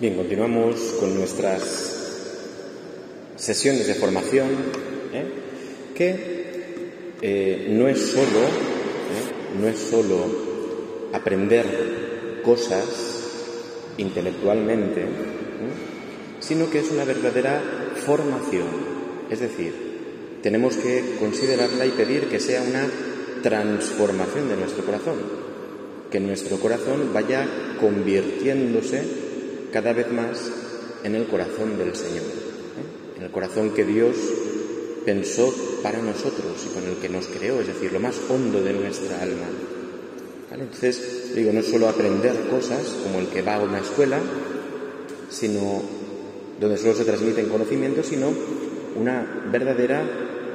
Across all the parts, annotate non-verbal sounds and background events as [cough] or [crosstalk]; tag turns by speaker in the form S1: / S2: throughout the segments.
S1: Bien, continuamos con nuestras sesiones de formación, ¿eh? que eh, no es solo, ¿eh? no es solo aprender cosas intelectualmente, sino que es una verdadera formación. Es decir, tenemos que considerarla y pedir que sea una transformación de nuestro corazón, que nuestro corazón vaya convirtiéndose cada vez más en el corazón del Señor, ¿eh? en el corazón que Dios pensó para nosotros y con el que nos creó, es decir, lo más hondo de nuestra alma. Entonces, digo, no solo aprender cosas como el que va a una escuela, sino donde solo se transmiten conocimientos, sino una verdadera,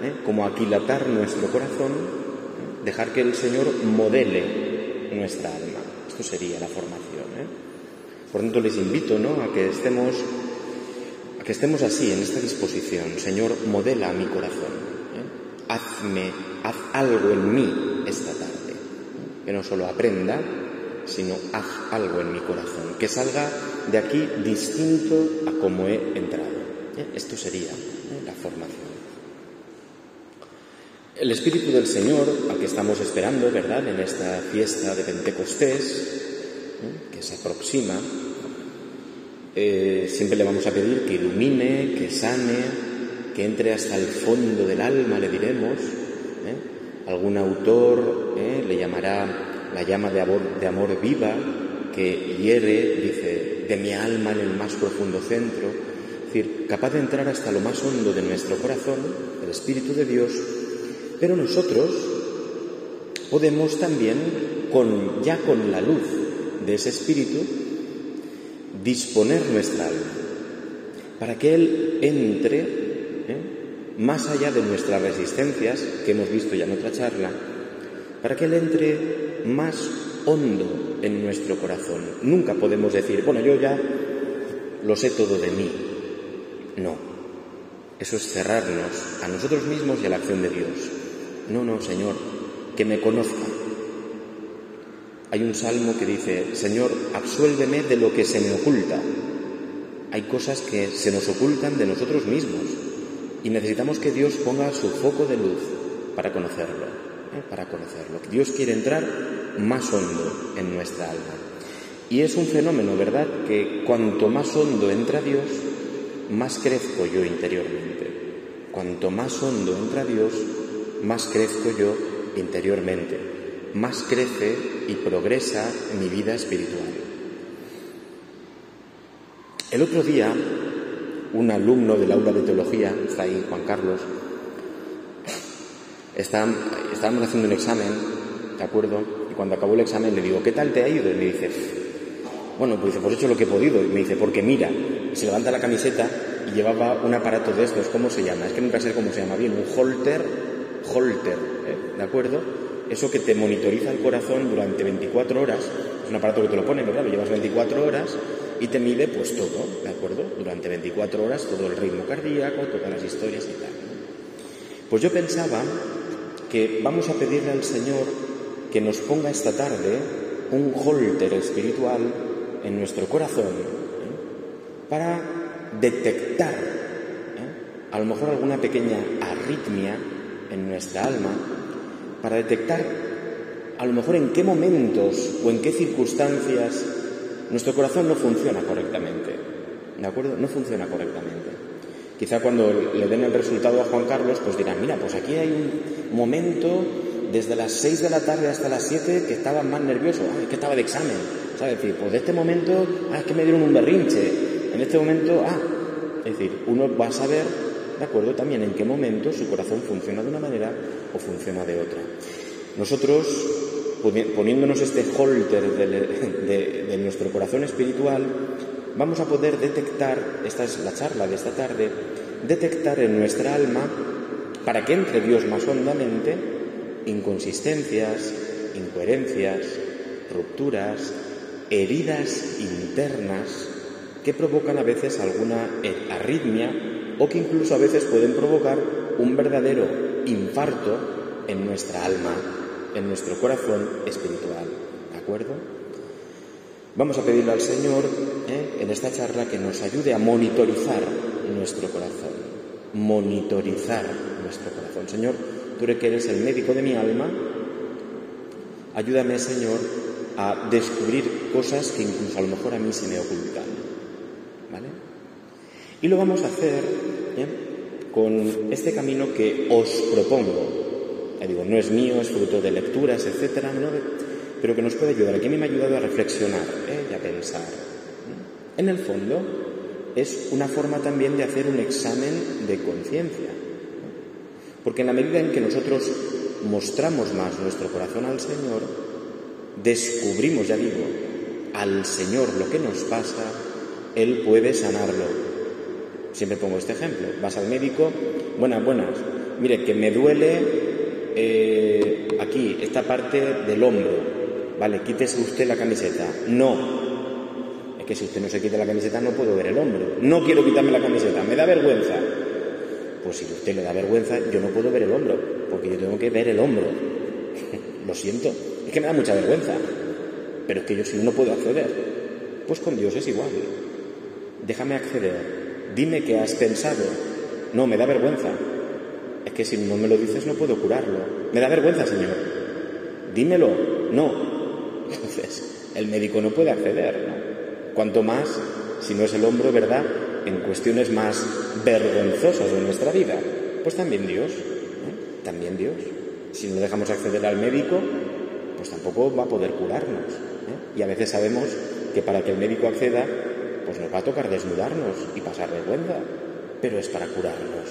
S1: ¿eh? como aquilatar nuestro corazón, ¿eh? dejar que el Señor modele nuestra alma. Esto sería la formación. ¿Eh? Por tanto, les invito ¿no? a, que estemos, a que estemos así, en esta disposición. Señor, modela mi corazón. ¿eh? Hazme, haz algo en mí esta tarde. Que no solo aprenda, sino haz algo en mi corazón. Que salga de aquí distinto a como he entrado. ¿eh? Esto sería ¿eh? la formación. El Espíritu del Señor, al que estamos esperando, ¿verdad?, en esta fiesta de Pentecostés, que se aproxima, eh, siempre le vamos a pedir que ilumine, que sane, que entre hasta el fondo del alma, le diremos. ¿eh? Algún autor ¿eh? le llamará la llama de amor, de amor viva que hiere, dice, de mi alma en el más profundo centro. Es decir, capaz de entrar hasta lo más hondo de nuestro corazón, el Espíritu de Dios, pero nosotros podemos también, con, ya con la luz de ese Espíritu, disponer nuestra alma para que Él entre ¿eh? más allá de nuestras resistencias, que hemos visto ya en otra charla, para que Él entre más hondo en nuestro corazón. Nunca podemos decir, bueno, yo ya lo sé todo de mí. No, eso es cerrarnos a nosotros mismos y a la acción de Dios. No, no, Señor, que me conozca, hay un salmo que dice, Señor, absuélveme de lo que se me oculta. Hay cosas que se nos ocultan de nosotros mismos y necesitamos que Dios ponga su foco de luz para conocerlo, ¿eh? para conocerlo. Dios quiere entrar más hondo en nuestra alma. Y es un fenómeno, ¿verdad?, que cuanto más hondo entra Dios, más crezco yo interiormente. Cuanto más hondo entra Dios, más crezco yo interiormente más crece y progresa mi vida espiritual. El otro día, un alumno del aula de teología, está ahí Juan Carlos, estábamos haciendo un examen, ¿de acuerdo? Y cuando acabó el examen le digo, ¿qué tal te ha ido? Y me dice, bueno, pues dice, pues he hecho lo que he podido. Y me dice, porque mira, se levanta la camiseta y llevaba un aparato de estos, ¿cómo se llama? Es que nunca sé cómo se llama bien, un holter, holter, ¿eh? ¿de acuerdo? Eso que te monitoriza el corazón durante 24 horas, es un aparato que te lo pone, ¿verdad? Lo llevas 24 horas y te mide pues todo, ¿de acuerdo? Durante 24 horas todo el ritmo cardíaco, todas las historias y tal. Pues yo pensaba que vamos a pedirle al Señor que nos ponga esta tarde un holter espiritual en nuestro corazón ¿eh? para detectar ¿eh? a lo mejor alguna pequeña arritmia en nuestra alma para detectar a lo mejor en qué momentos o en qué circunstancias nuestro corazón no funciona correctamente. ¿De acuerdo? No funciona correctamente. Quizá cuando le den el resultado a Juan Carlos, pues dirán, mira, pues aquí hay un momento desde las 6 de la tarde hasta las 7 que estaba más nervioso, ah, que estaba de examen. ¿Sabes? Es decir, pues de este momento, ah, es que me dieron un berrinche. En este momento, ah, es decir, uno va a saber de acuerdo también en qué momento su corazón funciona de una manera o funciona de otra. Nosotros, poniéndonos este holter de, nuestro corazón espiritual, vamos a poder detectar, esta es la charla de esta tarde, detectar en nuestra alma, para que entre Dios más hondamente, inconsistencias, incoherencias, rupturas, heridas internas que provocan a veces alguna arritmia o que incluso a veces pueden provocar un verdadero infarto en nuestra alma, en nuestro corazón espiritual. ¿De acuerdo? Vamos a pedirle al Señor ¿eh? en esta charla que nos ayude a monitorizar nuestro corazón, monitorizar nuestro corazón. Señor, tú que eres el médico de mi alma, ayúdame, Señor, a descubrir cosas que incluso a lo mejor a mí se me ocultan. Y lo vamos a hacer ¿eh? con este camino que os propongo. Ya digo, no es mío, es fruto de lecturas, etcétera, ¿no? pero que nos puede ayudar. Aquí me ha ayudado a reflexionar ¿eh? y a pensar. En el fondo, es una forma también de hacer un examen de conciencia. Porque en la medida en que nosotros mostramos más nuestro corazón al Señor, descubrimos, ya digo, al Señor lo que nos pasa, Él puede sanarlo. Siempre pongo este ejemplo. Vas al médico, buenas, buenas. Mire, que me duele eh, aquí, esta parte del hombro. Vale, quítese usted la camiseta. No. Es que si usted no se quita la camiseta no puedo ver el hombro. No quiero quitarme la camiseta, me da vergüenza. Pues si usted le da vergüenza, yo no puedo ver el hombro, porque yo tengo que ver el hombro. [laughs] Lo siento, es que me da mucha vergüenza. Pero es que yo si no puedo acceder. Pues con Dios es igual. Déjame acceder. Dime qué has pensado. No, me da vergüenza. Es que si no me lo dices no puedo curarlo. Me da vergüenza, Señor. Dímelo. No, entonces, el médico no puede acceder, ¿no? Cuanto más, si no es el hombro, ¿verdad?, en cuestiones más vergonzosas de nuestra vida. Pues también Dios, también Dios. Si no dejamos acceder al médico, pues tampoco va a poder curarnos. ¿eh? Y a veces sabemos que para que el médico acceda, pues nos va a tocar desnudarnos y pasar vergüenza, pero es para curarnos,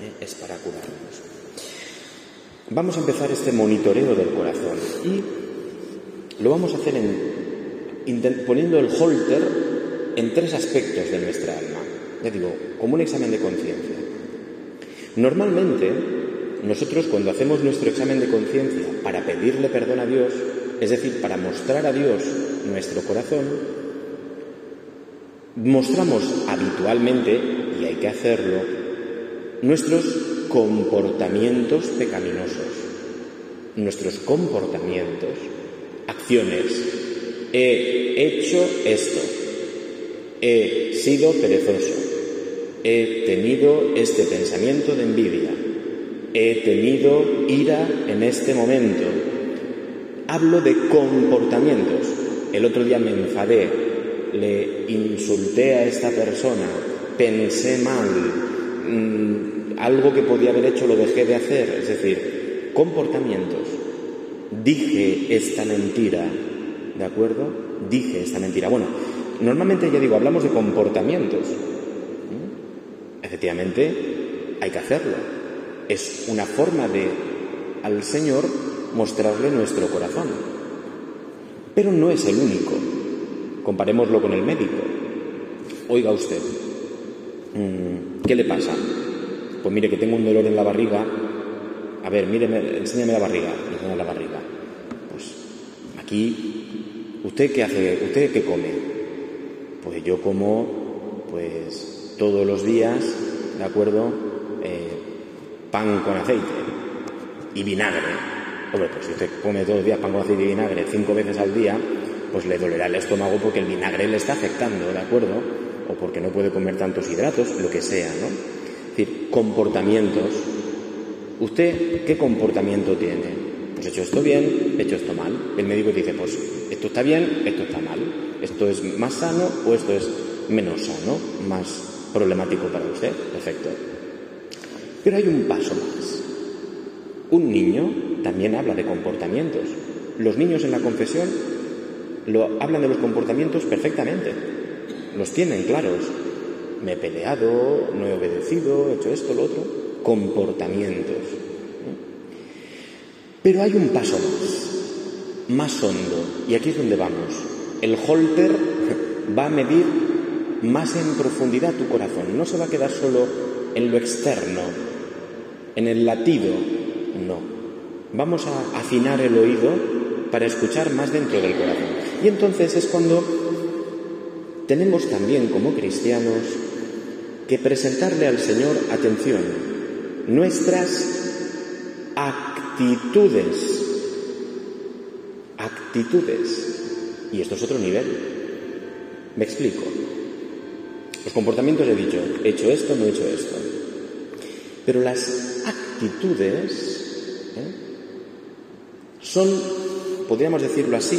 S1: ¿eh? es para curarnos. Vamos a empezar este monitoreo del corazón y lo vamos a hacer poniendo el holter en tres aspectos de nuestra alma. Ya digo, como un examen de conciencia. Normalmente, nosotros cuando hacemos nuestro examen de conciencia para pedirle perdón a Dios, es decir, para mostrar a Dios nuestro corazón, mostramos habitualmente, y hay que hacerlo, nuestros comportamientos pecaminosos, nuestros comportamientos acciones. He hecho esto. He sido perezoso. He tenido este pensamiento de envidia. He tenido ira en este momento. Hablo de comportamientos. El otro día me enfadé, le insulté a esta persona, pensé mal, mm, algo que podía haber hecho lo dejé de hacer. Es decir, comportamientos dije esta mentira, ¿de acuerdo? Dije esta mentira. Bueno, normalmente ya digo, hablamos de comportamientos. Efectivamente, hay que hacerlo. Es una forma de al Señor mostrarle nuestro corazón. Pero no es el único. Comparémoslo con el médico. Oiga usted, mm, ¿qué le pasa? Pues mire que tengo un dolor en la barriga a ver, míreme, enséñame la barriga, enséñame la barriga. Pues aquí, ¿usted qué hace? ¿Usted qué come? Pues yo como, pues todos los días, ¿de acuerdo? Eh, pan con aceite y vinagre. Hombre, pues si usted come todos los días pan con aceite y vinagre cinco veces al día, pues le dolerá el estómago porque el vinagre le está afectando, ¿de acuerdo? O porque no puede comer tantos hidratos, lo que sea, ¿no? Es decir, comportamientos ¿Usted qué comportamiento tiene? Pues he hecho esto bien, he hecho esto mal. El médico dice, pues esto está bien, esto está mal. Esto es más sano o esto es menos sano, más problemático para usted. Perfecto. Pero hay un paso más. Un niño también habla de comportamientos. Los niños en la confesión lo, hablan de los comportamientos perfectamente. Los tienen claros. Me he peleado, no he obedecido, he hecho esto, lo otro comportamientos. Pero hay un paso más, más hondo, y aquí es donde vamos. El holter va a medir más en profundidad tu corazón, no se va a quedar solo en lo externo, en el latido, no. Vamos a afinar el oído para escuchar más dentro del corazón. Y entonces es cuando tenemos también como cristianos que presentarle al Señor atención, nuestras actitudes. Actitudes. Y esto es otro nivel. Me explico. Los comportamientos he dicho, he hecho esto, no he hecho esto. Pero las actitudes ¿eh? son, podríamos decirlo así,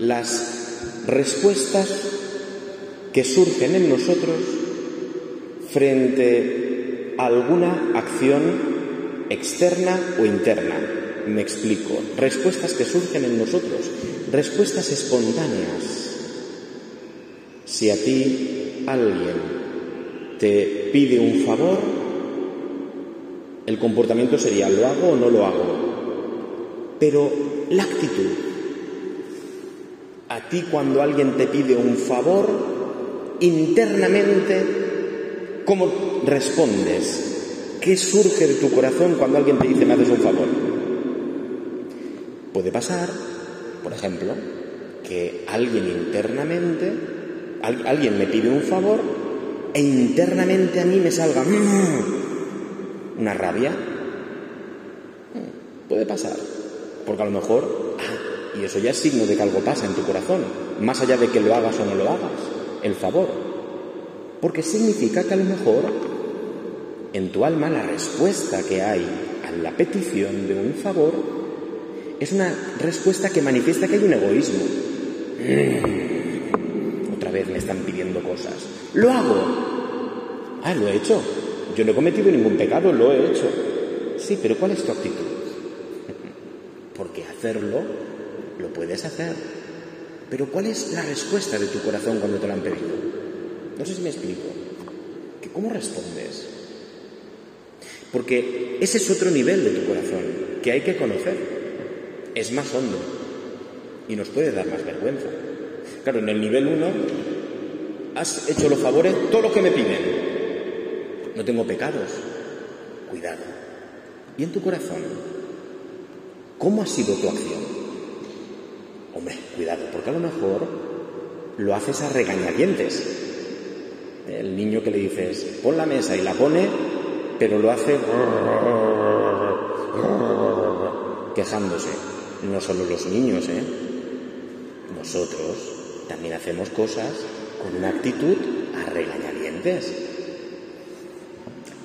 S1: las respuestas que surgen en nosotros frente a alguna acción externa o interna. Me explico. Respuestas que surgen en nosotros, respuestas espontáneas. Si a ti alguien te pide un favor, el comportamiento sería ¿lo hago o no lo hago? Pero la actitud. A ti cuando alguien te pide un favor, internamente ¿Cómo respondes? ¿Qué surge de tu corazón cuando alguien te dice me haces un favor? Puede pasar, por ejemplo, que alguien internamente, alguien me pide un favor e internamente a mí me salga mm", una rabia. Mm, puede pasar, porque a lo mejor, eso ya es signo de que algo pasa en tu corazón, más allá de que lo hagas o no lo hagas, el favor porque significa que a lo mejor en tu alma la respuesta que hay a la petición de un favor es una respuesta que manifiesta que hay un egoísmo. Mm, otra vez me están pidiendo cosas. Lo hago. Ah, lo he hecho. Yo no he cometido ningún pecado, lo he hecho. Sí, pero ¿cuál es tu actitud? [laughs] Porque hacerlo lo puedes hacer. Pero ¿cuál es la respuesta de tu corazón cuando te lo han pedido? No sé si me explico. ¿Que ¿Cómo respondes? Porque ese es otro nivel de tu corazón que hay que conocer. Es más hondo y nos puede dar más vergüenza. Claro, en el nivel 1 has hecho los favores, todo lo que me piden. No tengo pecados. Cuidado. ¿Y en tu corazón? ¿Cómo ha sido tu acción? Cuidado, porque a lo mejor lo haces a regañadientes. El niño que le dices, pon la mesa y la pone, pero lo hace quejándose. No solo los niños, ¿eh? Nosotros también hacemos cosas con una actitud a regañadientes.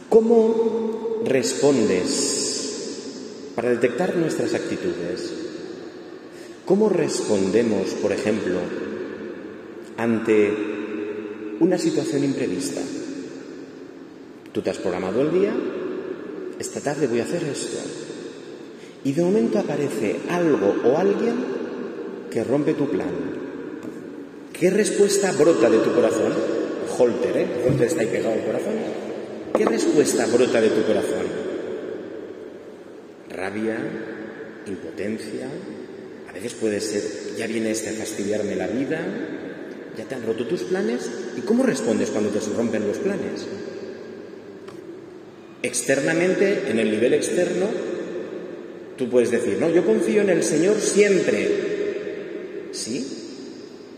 S1: ¿Cómo respondes para detectar nuestras actitudes? ¿Cómo respondemos, por ejemplo, ante una situación imprevista. Tú te has programado el día, esta tarde voy a hacer esto. Y de momento aparece algo o alguien que rompe tu plan. ¿Qué respuesta brota de tu corazón? Holter, ¿eh? Holter está ahí pegado al corazón. ¿Qué respuesta brota de tu corazón? Rabia, impotencia, veces puede ser, ya viene este a fastidiarme la vida, ya te han roto tus planes y cómo respondes cuando te rompen los planes. Externamente, en el nivel externo, tú puedes decir, no, yo confío en el Señor siempre. ¿Sí?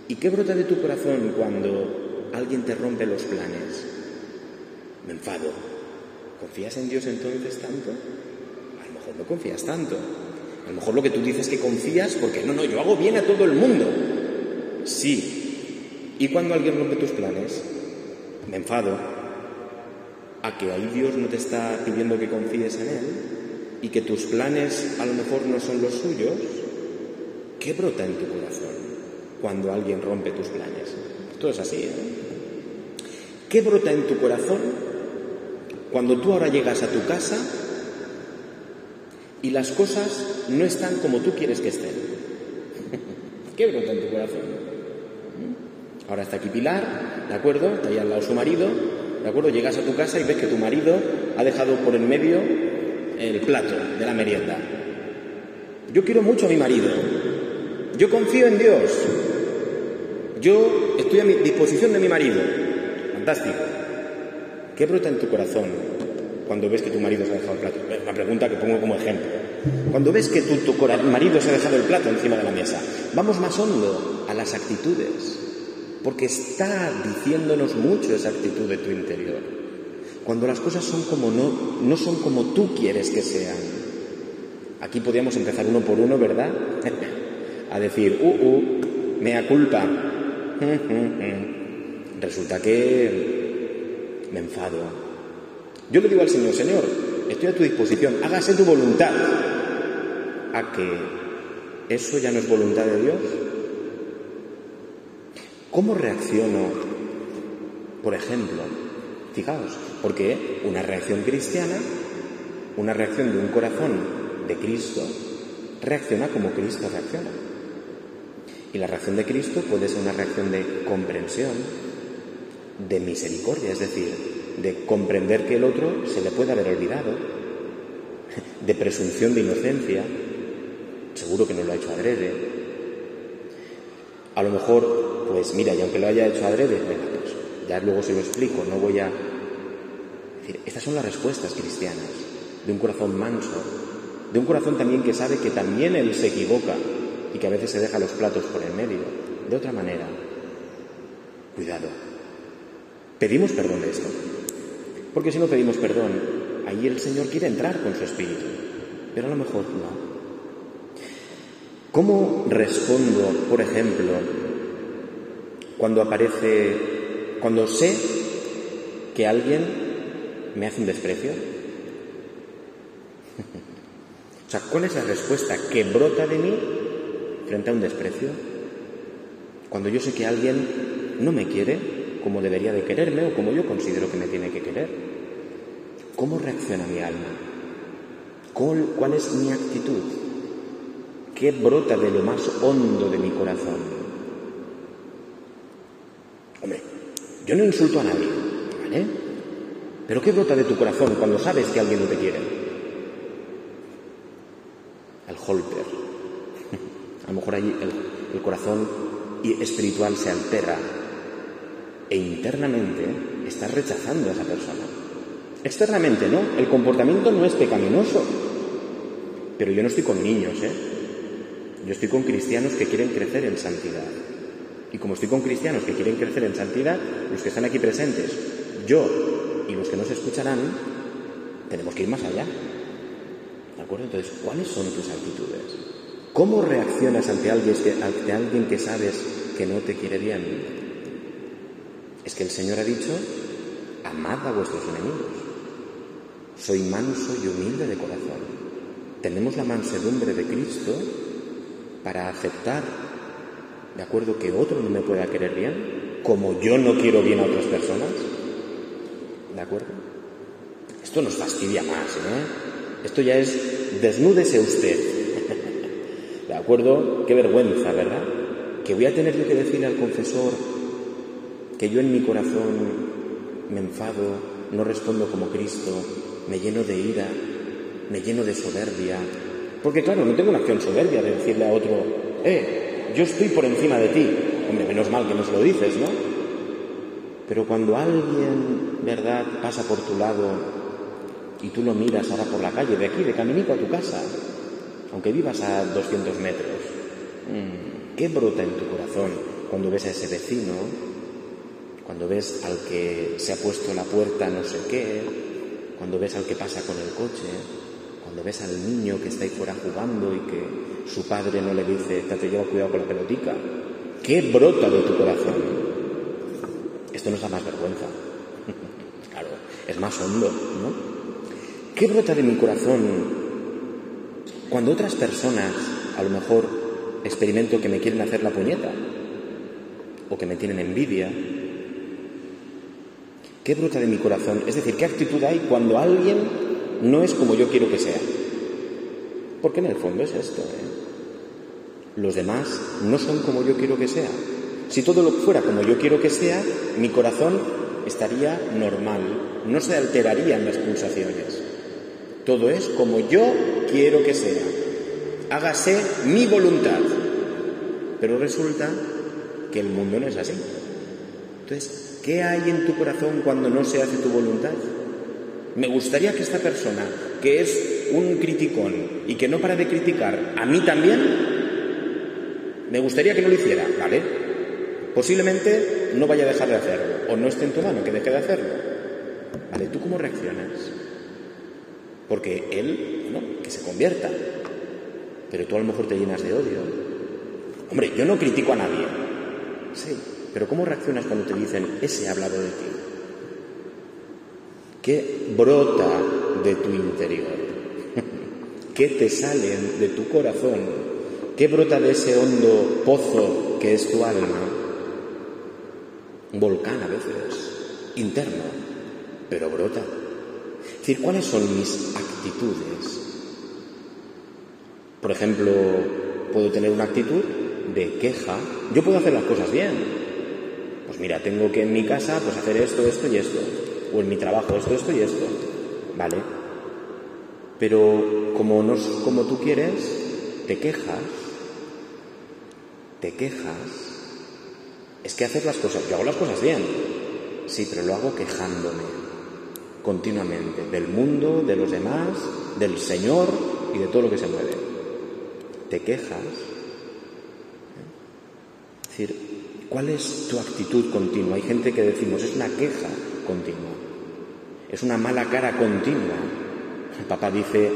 S1: ¿Y qué brota de tu corazón cuando alguien te rompe los planes? Me enfado. ¿Confías en Dios entonces tanto? A lo mejor no confías tanto. A lo mejor lo que tú dices que confías porque no, no, yo hago bien a todo el mundo. Sí, y cuando alguien rompe tus planes, me enfado a que ahí Dios no te está pidiendo que confíes en Él y que tus planes a lo mejor no son los suyos, ¿qué brota en tu corazón cuando alguien rompe tus planes? Esto es así, ¿eh? ¿Qué brota en tu corazón cuando tú ahora llegas a tu casa y las cosas no están como tú quieres que estén? [laughs] ¿Qué brota en tu corazón? Ahora está aquí Pilar, ¿de acuerdo? Está ahí al lado su marido, ¿de acuerdo? Llegas a tu casa y ves que tu marido ha dejado por en medio el plato de la merienda. Yo quiero mucho a mi marido. Yo confío en Dios. Yo estoy a mi disposición de mi marido. Fantástico. ¿Qué brota en tu corazón cuando ves que tu marido se ha dejado el plato? Es una pregunta que pongo como ejemplo. Cuando ves que tu, tu marido se ha dejado el plato encima de la mesa, vamos más hondo a las actitudes porque está diciéndonos mucho esa actitud de tu interior. Cuando las cosas son como no, no son como tú quieres que sean. Aquí podríamos empezar uno por uno, ¿verdad? [laughs] A decir, uh, uh, mea culpa. [laughs] resulta que me enfado. Yo le digo al Señor, Señor, estoy a tu disposición, hágase tu voluntad. ¿A que eso ya no es voluntad de Dios? ¿Cómo reacciono, por ejemplo? Fijaos, porque una reacción cristiana, una reacción de un corazón de Cristo, reacciona como Cristo reacciona. Y la reacción de Cristo puede ser una reacción de comprensión, de misericordia, es decir, de comprender que el otro se le puede haber olvidado, de presunción de inocencia, seguro que no lo ha hecho adrede. A lo mejor, pues mira, y aunque lo haya hecho adrede, venga, pues ya luego se lo explico, no voy a... Es decir, estas son las respuestas cristianas, de un corazón manso, de un corazón también que sabe que también él se equivoca y que a veces se deja los platos por el medio. De otra manera, cuidado. Pedimos perdón de esto. Porque si no pedimos perdón, ahí el Señor quiere entrar con su espíritu, pero a lo mejor no. ¿Cómo respondo, por ejemplo, cuando aparece, cuando sé que alguien me hace un desprecio? [laughs] o sea, ¿cuál es la respuesta que brota de mí frente a un desprecio? Cuando yo sé que alguien no me quiere como debería de quererme o como yo considero que me tiene que querer. ¿Cómo reacciona mi alma? ¿Cuál, es mi actitud? ¿Qué brota de lo más hondo de mi corazón? Hombre, yo no insulto a nadie, ¿vale? Pero ¿qué brota de tu corazón cuando sabes que alguien no te quiere? El holper. [laughs] A lo mejor ahí el, el corazón espiritual se altera e internamente estás rechazando a esa persona. Externamente, ¿no? El comportamiento no es pecaminoso. Pero yo no estoy con niños, ¿eh? Yo estoy con cristianos que quieren crecer en santidad. Y como estoy con cristianos que quieren crecer en santidad, los que están aquí presentes, yo y los que nos escucharán, tenemos que ir más allá. ¿De acuerdo? Entonces, ¿cuáles son tus actitudes? ¿Cómo reaccionas ante alguien que, ante alguien que sabes que no te quiere bien? Es que el Señor ha dicho, amad a vuestros enemigos. Soy manso y humilde de corazón. Tenemos la mansedumbre de Cristo para aceptar, de acuerdo, que otro no me pueda querer bien, como yo no quiero bien a otras personas. ¿De acuerdo? Esto nos fastidia más, ¿eh? Esto ya es desnúdese usted. [laughs] ¿De acuerdo? Qué vergüenza, ¿verdad? Que voy a tener yo que decirle al confesor que yo en mi corazón me enfado, no respondo como Cristo, me lleno de ira, me lleno de soberbia, porque claro, no tengo una acción soberbia de decirle a otro, eh, yo estoy por encima de ti. Hombre, menos mal que nos lo dices, ¿no? Pero cuando alguien, ¿verdad?, pasa por tu lado y tú lo miras ahora por la calle, de aquí, de caminito a tu casa, aunque vivas a 200 metros, mm, ¿qué brota en tu corazón cuando ves a ese vecino? Cuando ves al que se ha puesto la puerta no sé qué, cuando ves al que pasa con el coche, cuando ves al niño que está ahí fuera jugando y que su padre no le dice, te lleva cuidado con la pelotica, ¿qué brota de tu corazón? Esto nos da más vergüenza. [laughs] claro, es más hondo, ¿no? ¿Qué brota de mi corazón cuando otras personas, a lo mejor, experimento que me quieren hacer la puñeta o que me tienen envidia? ¿Qué brota de mi corazón? Es decir, ¿qué actitud hay cuando alguien no es como yo quiero que sea. Porque en el fondo es esto. ¿eh? Los demás no son como yo quiero que sea. Si todo lo fuera como yo quiero que sea, mi corazón estaría normal, no se alterarían las pulsaciones. Todo es como yo quiero que sea. Hágase mi voluntad. Pero resulta que el mundo no es así. Entonces, ¿qué hay en tu corazón cuando no se hace tu voluntad? Me gustaría que esta persona, que es un criticón y que no para de criticar a mí también, me gustaría que no lo hiciera, ¿vale? Posiblemente no vaya a dejar de hacerlo, o no esté en tu mano que deje de hacerlo. ¿Vale? ¿Tú cómo reaccionas? Porque él, bueno, que se convierta, pero tú a lo mejor te llenas de odio. Hombre, yo no critico a nadie, sí, Pero ¿cómo reaccionas cuando te dicen, ese ha hablado de ti? ¿Qué brota de tu interior? [laughs] ¿Qué te sale de tu corazón? ¿Qué brota de ese hondo pozo que es tu alma? Un volcán a veces, interno, pero brota. Es decir, ¿cuáles son mis actitudes? Por ejemplo, puedo tener una actitud de queja. Yo puedo hacer las cosas bien. Pues mira, tengo que en mi casa pues hacer esto, esto y esto. O en mi trabajo esto, esto y esto. ¿Vale? Pero como no como tú quieres, te quejas. Te quejas. Es que haces las cosas, yo hago las cosas bien. Sí, pero lo hago quejándome continuamente del mundo, de los demás, del Señor y de todo lo que se mueve. Te quejas es decir, ¿cuál es tu actitud continua? Hay gente que decimos, es una queja continua, es una mala cara continua. El Papa dice,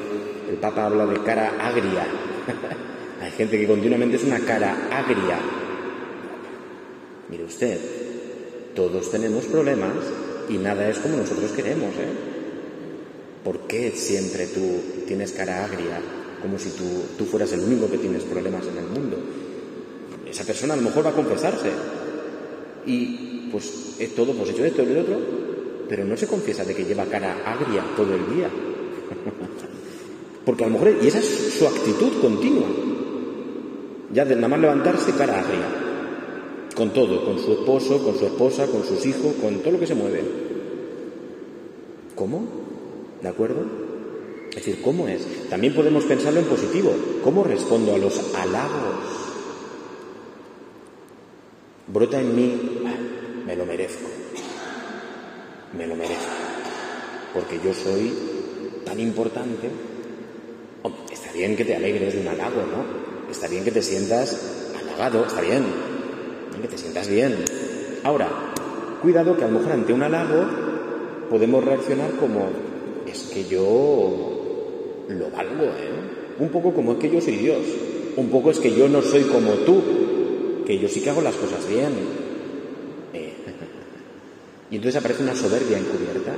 S1: el Papa habla de cara agria. [laughs] Hay gente que continuamente es una cara agria. Mire usted, todos tenemos problemas y nada es como nosotros queremos, ¿eh? ¿Por qué siempre tú tienes cara agria, como si tú, tú fueras el único que tienes problemas en el mundo? Esa persona a lo mejor va a confesarse y pues es todo, pues hecho esto y lo otro, pero no se confiesa de que lleva cara agria todo el día. [laughs] Porque a lo mejor, y esa es su actitud continua, ya de nada más levantarse cara agria, con todo, con su esposo, con su esposa, con sus hijos, con todo lo que se mueve. ¿Cómo? ¿De acuerdo? Es decir, ¿cómo es? También podemos pensarlo en positivo. ¿Cómo respondo a los halagos? Brota en mí, me lo merezco, me lo merezco, porque yo soy tan importante. está bien que te alegres de un halago, ¿no? Está bien que te sientas halagado, está bien, que te sientas bien. Ahora, cuidado que a lo mejor ante un halago podemos reaccionar como, es que yo lo valgo, ¿eh? Un poco como es que yo soy Dios, un poco es que yo no soy como tú, que yo sí que hago las cosas bien. Eh. Y entonces aparece una soberbia encubierta,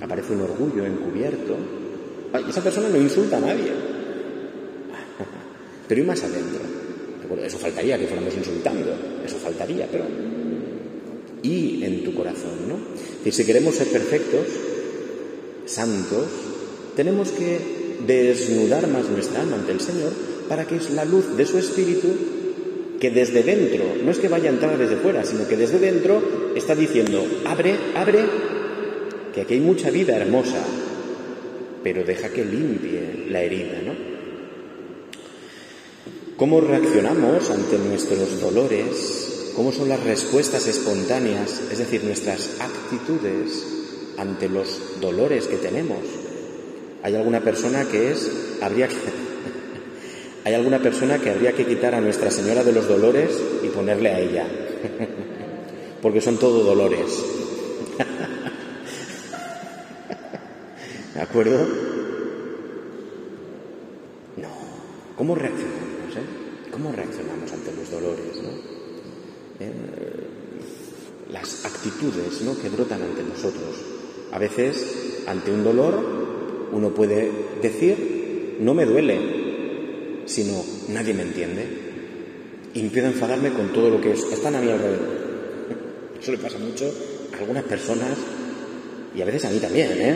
S1: aparece un orgullo encubierto. Y esa persona no insulta a nadie. [laughs] Pero y más adentro. eso faltaría que fuéramos insultando, eso faltaría, pero. Y en tu corazón, ¿no? Si queremos ser perfectos, santos, tenemos que desnudar más nuestra alma ante el Señor para que la luz de su espíritu que desde dentro, no es que vaya a entrar desde fuera, sino que desde dentro está diciendo, abre, abre, que aquí hay mucha vida hermosa, pero deja que limpie la herida, ¿no? ¿Cómo reaccionamos ante nuestros dolores? ¿Cómo son las respuestas espontáneas, es decir, nuestras actitudes ante los dolores que tenemos? Hay alguna persona que es, habría que, hay alguna persona que habría que quitar a Nuestra Señora de los Dolores y ponerle a ella, [laughs] porque son todo dolores. [laughs] ¿De acuerdo? No. ¿Cómo reaccionamos? Eh? ¿Cómo reaccionamos ante los dolores? Eh, las actitudes ¿no? que brotan ante nosotros. A veces, ante un dolor, uno puede decir, no me duele, sino nadie me entiende. Y empiezo a enfadarme con todo lo que es, están a mi alrededor. [laughs] Eso le pasa mucho a algunas personas y a veces a mí también, ¿eh?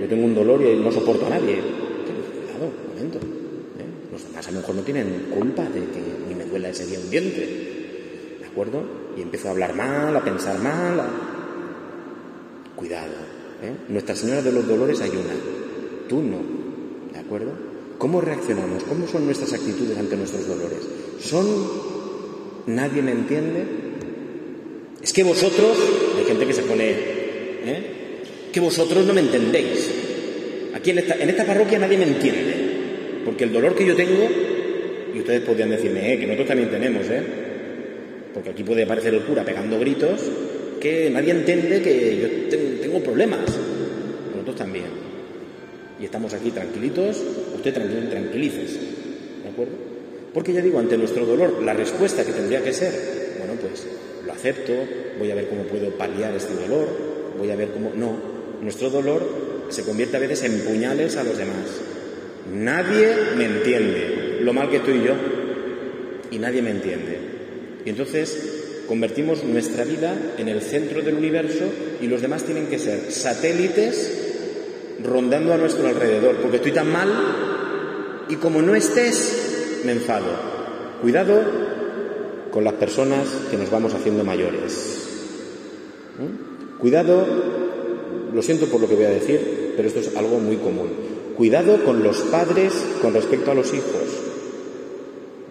S1: Yo tengo un dolor y no soporto a nadie. Cuidado, un momento. ¿eh? Los demás a lo mejor no tienen culpa de que ni me duela ese día un diente. ¿De acuerdo? Y empiezo a hablar mal, a pensar mal. Cuidado. ¿eh? Nuestra Señora de los Dolores hay una. Tú no. ¿Cómo reaccionamos? ¿Cómo son nuestras actitudes ante nuestros dolores? ¿Son nadie me entiende? Es que vosotros, hay gente que se pone, ¿eh? que vosotros no me entendéis. Aquí en esta, en esta parroquia nadie me entiende, porque el dolor que yo tengo, y ustedes podrían decirme, eh, que nosotros también tenemos, ¿eh? porque aquí puede aparecer el cura pegando gritos, que nadie entiende que yo tengo problemas. Nosotros también y estamos aquí tranquilitos, tranquil, tranquilices. ¿De acuerdo? Porque ya digo, ante nuestro dolor, la respuesta que tendría que ser, bueno, pues lo acepto, voy a ver cómo puedo paliar este dolor, voy a ver cómo... No, nuestro dolor se convierte a veces en puñales a los demás. Nadie me entiende lo mal que tú y yo, y nadie me entiende. Y entonces convertimos nuestra vida en el centro del universo y los demás tienen que ser satélites rondando a nuestro alrededor, porque estoy tan mal y como no estés, me enfado. Cuidado con las personas que nos vamos haciendo mayores. ¿Mm? Cuidado, lo siento por lo que voy a decir, pero esto es algo muy común. Cuidado con los padres con respecto a los hijos.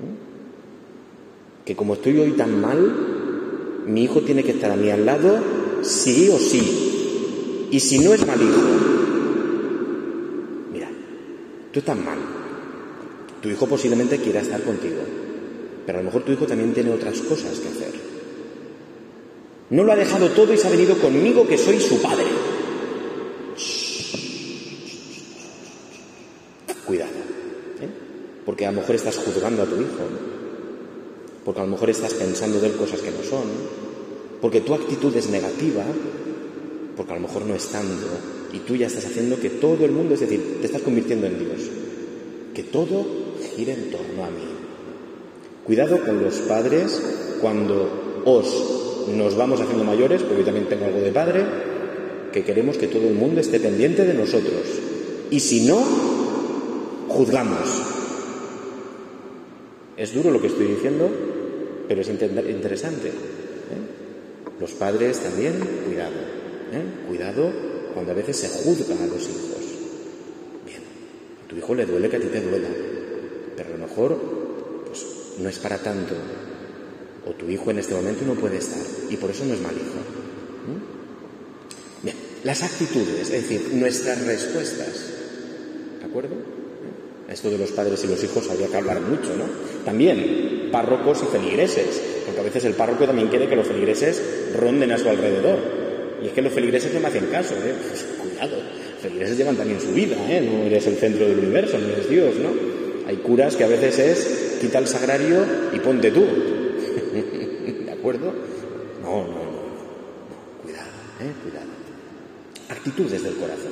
S1: ¿Mm? Que como estoy hoy tan mal, mi hijo tiene que estar a mi al lado sí o sí. Y si no es mal hijo, mira, tú estás mal. Tu hijo posiblemente quiera estar contigo. Pero a lo mejor tu hijo también tiene otras cosas que hacer. No lo ha dejado todo y se ha venido conmigo que soy su padre. Cuidado. ¿eh? Porque a lo mejor estás juzgando a tu hijo. Porque a lo mejor estás pensando de él cosas que no son. Porque tu actitud es negativa. Porque a lo mejor no estando. Y tú ya estás haciendo que todo el mundo, es decir, te estás convirtiendo en Dios. Que todo en torno a mí. Cuidado con los padres cuando os nos vamos haciendo mayores, porque yo también tengo algo de padre, que queremos que todo el mundo esté pendiente de nosotros. Y si no, juzgamos. Es duro lo que estoy diciendo, pero es interesante. ¿eh? Los padres también, cuidado. ¿eh? Cuidado cuando a veces se juzga a los hijos. Bien, a tu hijo le duele que a ti te duela, mejor no es para tanto. O tu hijo en este momento no puede estar y por eso no es mal hijo. Bien, las actitudes, es decir, nuestras respuestas. ¿De acuerdo? Esto de los padres y los hijos habría que hablar mucho, ¿no? También párrocos y feligreses, porque a veces el párroco también quiere que los feligreses ronden a su alrededor. Y es que los feligreses no me hacen caso, ¿eh? Pues, [laughs] cuidado, feligreses llevan también su vida, ¿eh? No eres el centro del universo, no eres Dios, ¿no? Hay curas que a veces es quita el sagrario y ponte tú. [laughs] ¿De acuerdo? No, no, no. Cuidado, ¿eh? Cuidado. Actitudes del corazón.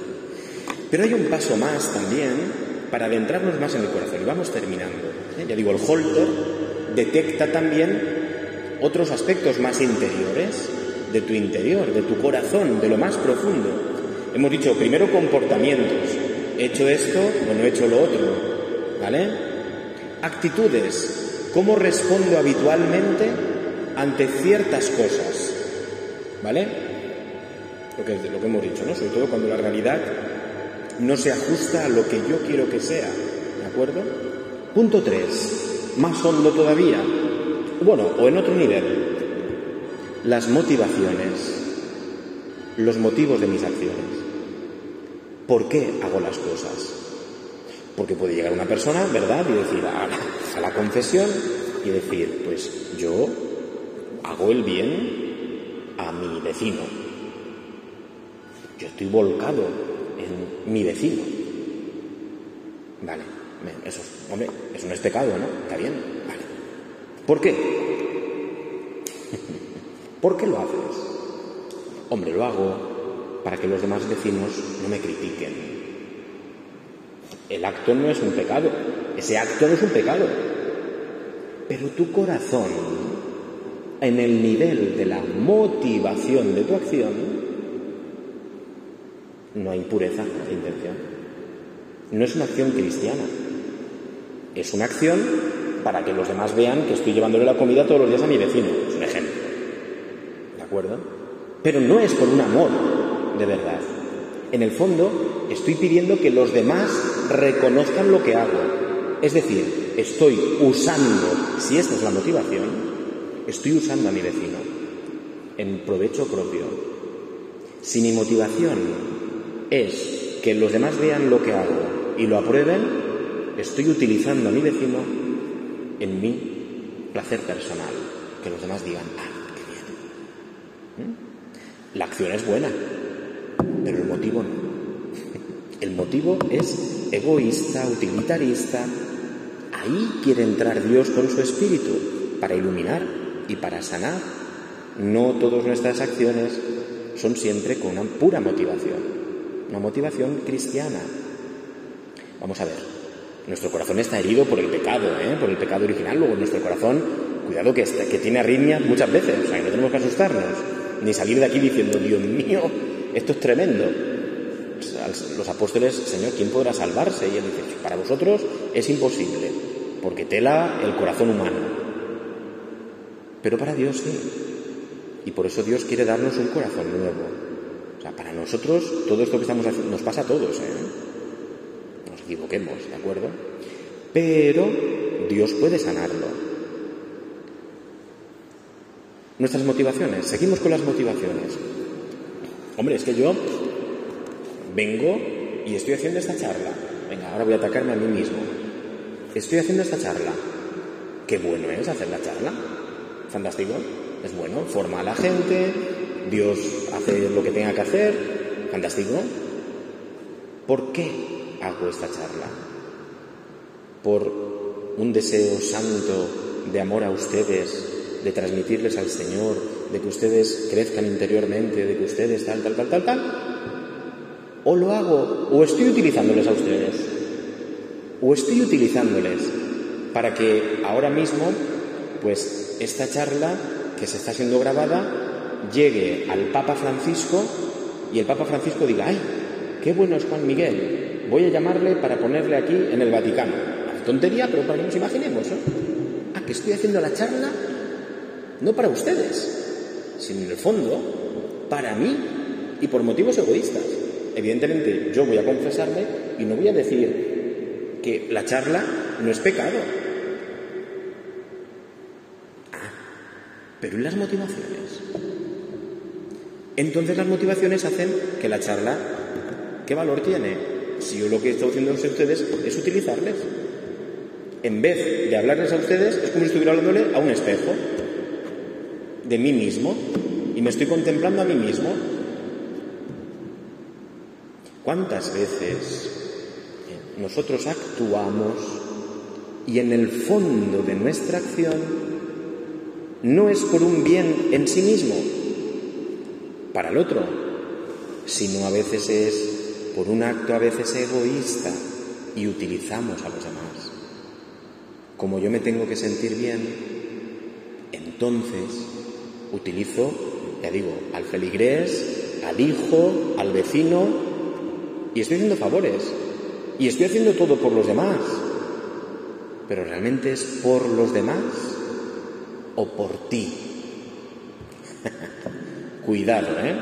S1: Pero hay un paso más también para adentrarnos más en el corazón. Y vamos terminando. ¿eh? Ya digo, el holter detecta también otros aspectos más interiores de tu interior, de tu corazón, de lo más profundo. Hemos dicho primero comportamientos. He hecho esto o no he hecho lo otro. ¿Vale? actitudes, cómo respondo habitualmente ante ciertas cosas. ¿Vale? Lo que, lo que hemos dicho, ¿no? Sobre todo cuando la realidad no se ajusta a lo que yo quiero que sea. ¿De acuerdo? Punto 3. Más hondo todavía. Bueno, o en otro nivel. Las motivaciones. Los motivos de mis acciones. ¿Por qué hago las cosas? Porque puede llegar una persona, ¿verdad? Y decir a, la confesión y decir, pues yo hago el bien a mi vecino. Yo estoy volcado en mi vecino. Vale, eso, hombre, eso no es pecado, ¿no? Está bien, vale. ¿Por qué? [laughs] ¿Por qué lo haces? Hombre, lo hago para que los demás vecinos no me critiquen, el acto no es un pecado, ese acto no es un pecado. Pero tu corazón, en el nivel de la motivación de tu acción, no hay pureza de intención. No es una acción cristiana. Es una acción para que los demás vean que estoy llevándole la comida todos los días a mi vecino. Es un ejemplo. ¿De acuerdo? Pero no es por un amor de verdad. En el fondo, estoy pidiendo que los demás reconozcan lo que hago. Es decir, estoy usando, si esta es la motivación, estoy usando a mi vecino en provecho propio. Si mi motivación es que los demás vean lo que hago y lo aprueben, estoy utilizando a mi vecino en mi placer personal. Que los demás digan, ah, qué bien. ¿Mm? La acción es buena, pero el motivo no. [laughs] El motivo es egoísta, utilitarista. Ahí quiere entrar Dios con su espíritu para iluminar y para sanar No todas nuestras acciones son siempre con una pura motivación, una motivación cristiana. Vamos a ver, nuestro corazón está herido por el pecado, ¿eh? por el pecado original, luego nuestro corazón, cuidado que, que tiene arritmias muchas veces, o sea, que no tenemos que asustarnos, ni salir de aquí diciendo, Dios mío, esto es tremendo. Los apóstoles, Señor, ¿quién podrá salvarse? Y él dice, para vosotros es imposible, porque tela el corazón humano. Pero para Dios sí. Y por eso Dios quiere darnos un corazón nuevo. O sea, para nosotros todo esto que estamos haciendo nos pasa a todos, ¿eh? Nos equivoquemos, ¿de acuerdo? Pero Dios puede sanarlo. Nuestras motivaciones, seguimos con las motivaciones. Hombre, es que yo vengo y estoy haciendo esta charla. Venga, ahora voy a atacarme a mí mismo. Estoy haciendo esta charla. Qué bueno es hacer la charla. Fantástico. Es bueno, forma a la gente, Dios hace lo que tenga que hacer. Fantástico. ¿Por qué hago esta charla? ¿Por un deseo santo de amor a ustedes, de transmitirles al Señor, de que ustedes crezcan interiormente, de que ustedes tal, tal, tal, tal, tal? O lo hago, o estoy utilizándoles a ustedes, o estoy utilizándoles para que ahora mismo, pues esta charla que se está siendo grabada llegue al Papa Francisco y el Papa Francisco diga, ay, qué bueno es Juan Miguel, voy a llamarle para ponerle aquí en el Vaticano. Tontería, pero para que nos imaginemos, ¿no? Ah, que estoy haciendo la charla no para ustedes, sino en el fondo para mí y por motivos egoístas. Evidentemente yo voy a confesarme y no voy a decir que la charla no es pecado. Ah, pero ¿y las motivaciones? Entonces las motivaciones hacen que la charla, ¿qué valor tiene? Si yo lo que estoy haciendo a ustedes es utilizarles. En vez de hablarles a ustedes, es como si estuviera hablándole a un espejo de mí mismo y me estoy contemplando a mí mismo ¿Cuántas veces nosotros actuamos y en el fondo de nuestra acción no es por un bien en sí mismo, para el otro, sino a veces es por un acto a veces egoísta y utilizamos a los demás. Como yo me tengo que sentir bien, entonces utilizo, ya digo, al feligrés, al hijo, al vecino, y estoy haciendo favores. Y estoy haciendo todo por los demás. Pero realmente es por los demás o por ti. [laughs] Cuidado, ¿eh?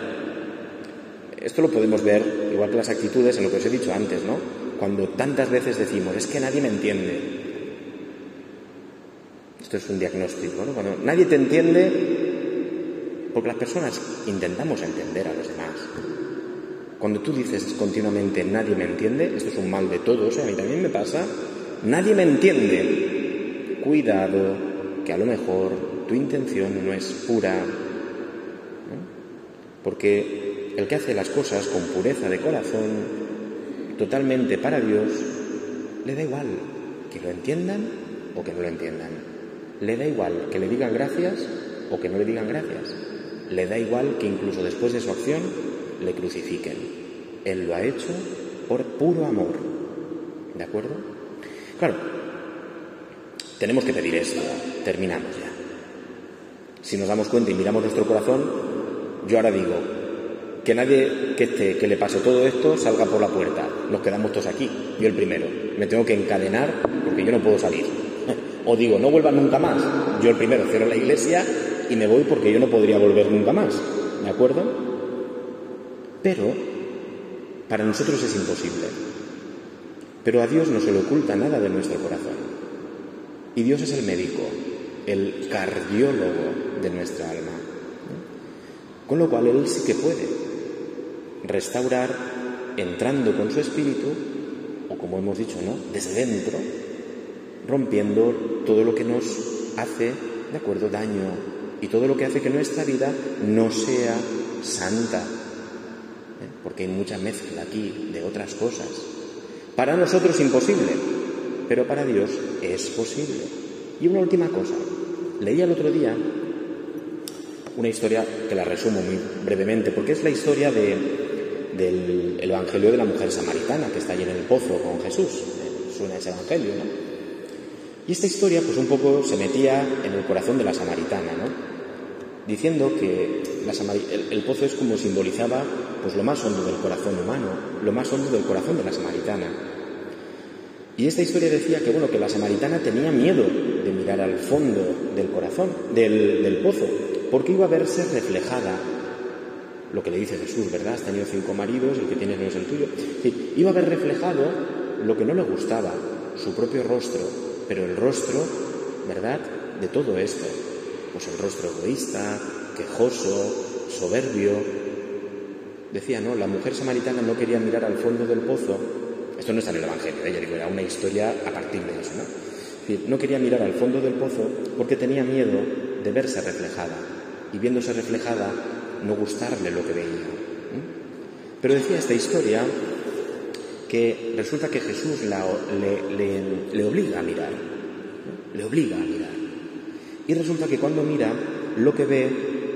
S1: Esto lo podemos ver, igual que las actitudes, en lo que os he dicho antes, ¿no? Cuando tantas veces decimos, es que nadie me entiende. Esto es un diagnóstico, ¿no? Cuando nadie te entiende, porque las personas intentamos entender a los demás. Cuando tú dices continuamente nadie me entiende, esto es un mal de todos, ¿eh? a mí también me pasa, nadie me entiende, cuidado, que a lo mejor tu intención no es pura, porque el que hace las cosas con pureza de corazón, totalmente para Dios, le da igual que lo entiendan o que no lo entiendan. Le da igual que le digan gracias o que no le digan gracias. Le da igual que incluso después de su acción le crucifiquen. Él lo ha hecho por puro amor. ¿De acuerdo? Claro, tenemos que pedir esto. Terminamos ya. Si nos damos cuenta y miramos nuestro corazón, yo ahora digo, que nadie que, esté, que le pase todo esto salga por la puerta. Nos quedamos todos aquí. Yo el primero. Me tengo que encadenar porque yo no puedo salir. [laughs] O digo, no vuelvan nunca más. Yo el primero cierro la iglesia y me voy porque yo no podría volver nunca más. ¿De acuerdo? Pero para nosotros es imposible. Pero a Dios no se le oculta nada de nuestro corazón. Y Dios es el médico, el cardiólogo de nuestra alma. Con lo cual Él sí que puede restaurar entrando con su espíritu, o como hemos dicho, ¿no? Desde dentro, rompiendo todo lo que nos hace, de acuerdo, daño y todo lo que hace que nuestra vida no sea santa, porque hay mucha mezcla aquí de otras cosas. Para nosotros imposible, pero para Dios es posible. Y una última cosa, leía el otro día Una historia que la resumo muy brevemente, porque es la historia del Evangelio de la mujer samaritana que está allí en el pozo con Jesús. Eh, suena ese Evangelio, ¿no? Y esta historia, pues un poco se metía en el corazón de la samaritana, ¿no? Diciendo que el, pozo es como simbolizaba pues lo más hondo del corazón humano, lo más hondo del corazón de la samaritana. Y esta historia decía que bueno, que la samaritana tenía miedo de mirar al fondo del corazón, del, pozo, porque iba a verse reflejada lo que le dice Jesús, ¿verdad? Has tenido cinco maridos, el que tienes no es el tuyo. iba a ver reflejado lo que no le gustaba, su propio rostro, pero el rostro, ¿verdad?, de todo esto. Pues el rostro egoísta, quejoso, soberbio. Decía, ¿no? La mujer samaritana no quería mirar al fondo del pozo esto no está en el Evangelio, ¿eh? digo, era una historia a partir de eso, ¿no? no quería mirar al fondo del pozo porque tenía miedo de verse reflejada y viéndose reflejada no gustarle lo que veía. Pero decía esta historia que resulta que Jesús le, obliga a mirar, le obliga a mirar. Y resulta que cuando mira, lo que ve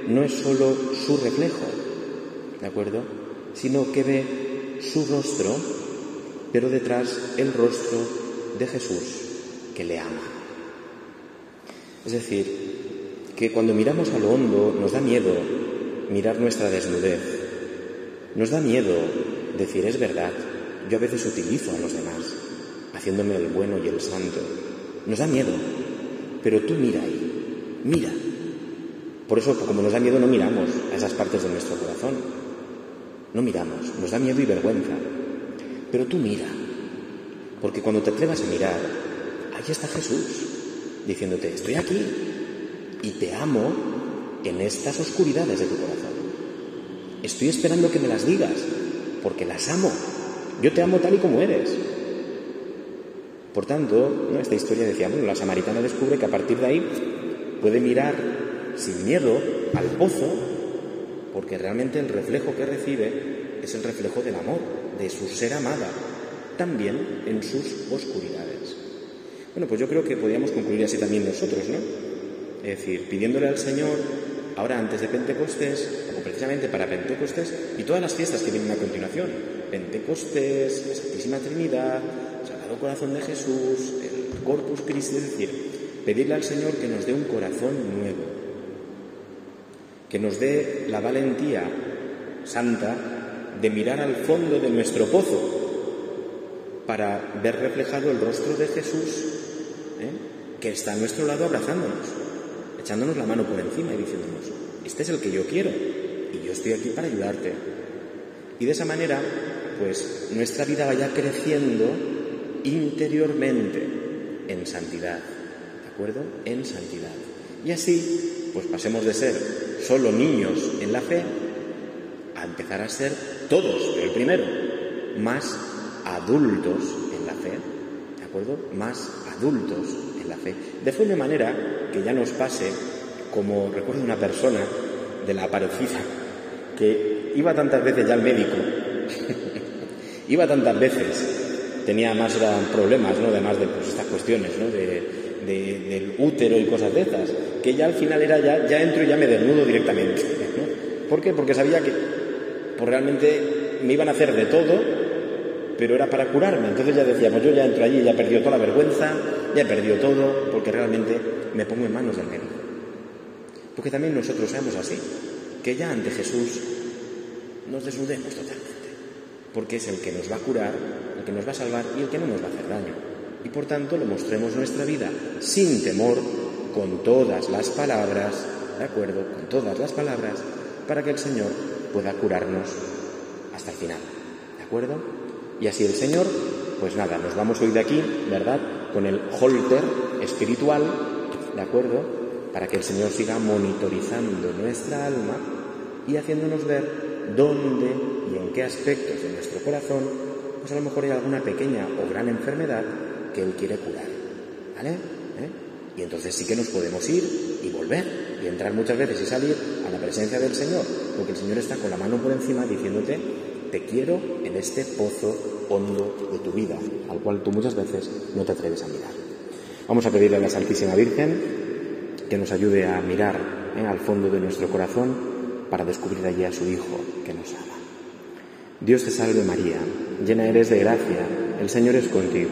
S1: no es solo su reflejo, ¿de acuerdo? Sino que ve su rostro pero detrás el rostro de Jesús que le ama. Es decir, que cuando miramos a lo hondo nos da miedo mirar nuestra desnudez, nos da miedo decir es verdad, yo a veces utilizo a los demás, haciéndome el bueno y el santo, nos da miedo, pero tú mira ahí, mira. Por eso, como nos da miedo, no miramos a esas partes de nuestro corazón, no miramos, nos da miedo y vergüenza, pero tú mira, porque cuando te atrevas a mirar, ahí está Jesús, diciéndote, estoy aquí y te amo en estas oscuridades de tu corazón. Estoy esperando que me las digas, porque las amo. Yo te amo tal y como eres. Por tanto, esta historia decía, bueno, la samaritana descubre que a partir de ahí puede mirar sin miedo al pozo, porque realmente el reflejo que recibe es el reflejo del amor, de su ser amada, también en sus oscuridades. Bueno, pues yo creo que podríamos concluir así también nosotros, ¿no? Es decir, pidiéndole al Señor, ahora antes de Pentecostés, o precisamente para Pentecostés, y todas las fiestas que vienen a continuación, Pentecostés, la Santísima Trinidad, Sagrado Corazón de Jesús, el Corpus Christi, es decir, pedirle al Señor que nos dé un corazón nuevo, que nos dé la valentía santa de mirar al fondo de nuestro pozo para ver reflejado el rostro de Jesús, ¿eh? que está a nuestro lado abrazándonos, echándonos la mano por encima y diciéndonos, este es el que yo quiero y yo estoy aquí para ayudarte. Y de esa manera, pues nuestra vida vaya creciendo interiormente en santidad, ¿de acuerdo? En santidad. Y así, pues pasemos de ser solo niños en la fe a empezar a ser todos, el primero, más adultos en la fe, ¿de acuerdo? Más adultos en la fe. De forma manera que ya nos pase, como recuerdo una persona de la aparecida, que iba tantas veces ya al médico, [laughs] iba tantas veces, tenía más problemas, ¿no? Además de pues, estas cuestiones, ¿no? Del útero y cosas de estas, que ya al final era ya, ya entro y ya me desnudo directamente. ¿Por qué? Porque sabía que pues realmente me iban a hacer de todo, pero era para curarme. Entonces ya decíamos, yo ya entro allí, ya he perdido toda la vergüenza, ya he perdido todo, porque realmente me pongo en manos del médico. Porque también nosotros seamos así, que ya ante Jesús nos desnudemos totalmente, porque es el que nos va a curar, el que nos va a salvar y el que no nos va a hacer daño. Y por tanto le mostremos nuestra vida sin temor, con todas las palabras, ¿de acuerdo? Con todas las palabras, para que el Señor pueda curarnos hasta el final. ¿De acuerdo? Y así el Señor, pues nada, nos vamos hoy de aquí, ¿verdad? Con el holter espiritual, ¿de acuerdo? Para que el Señor siga monitorizando nuestra alma y haciéndonos ver dónde y en qué aspectos de nuestro corazón, pues a lo mejor hay alguna pequeña o gran enfermedad que Él quiere curar. ¿Vale? ¿Eh? Y entonces sí que nos podemos ir y volver y entrar muchas veces y salir a la presencia del Señor, porque el Señor está con la mano por encima diciéndote, te quiero en este pozo hondo de tu vida, al cual tú muchas veces no te atreves a mirar. Vamos a pedirle a la Santísima Virgen que nos ayude a mirar ¿eh? al fondo de nuestro corazón para descubrir allí a su Hijo que nos ama. Dios te salve María, llena eres de gracia, el Señor es contigo,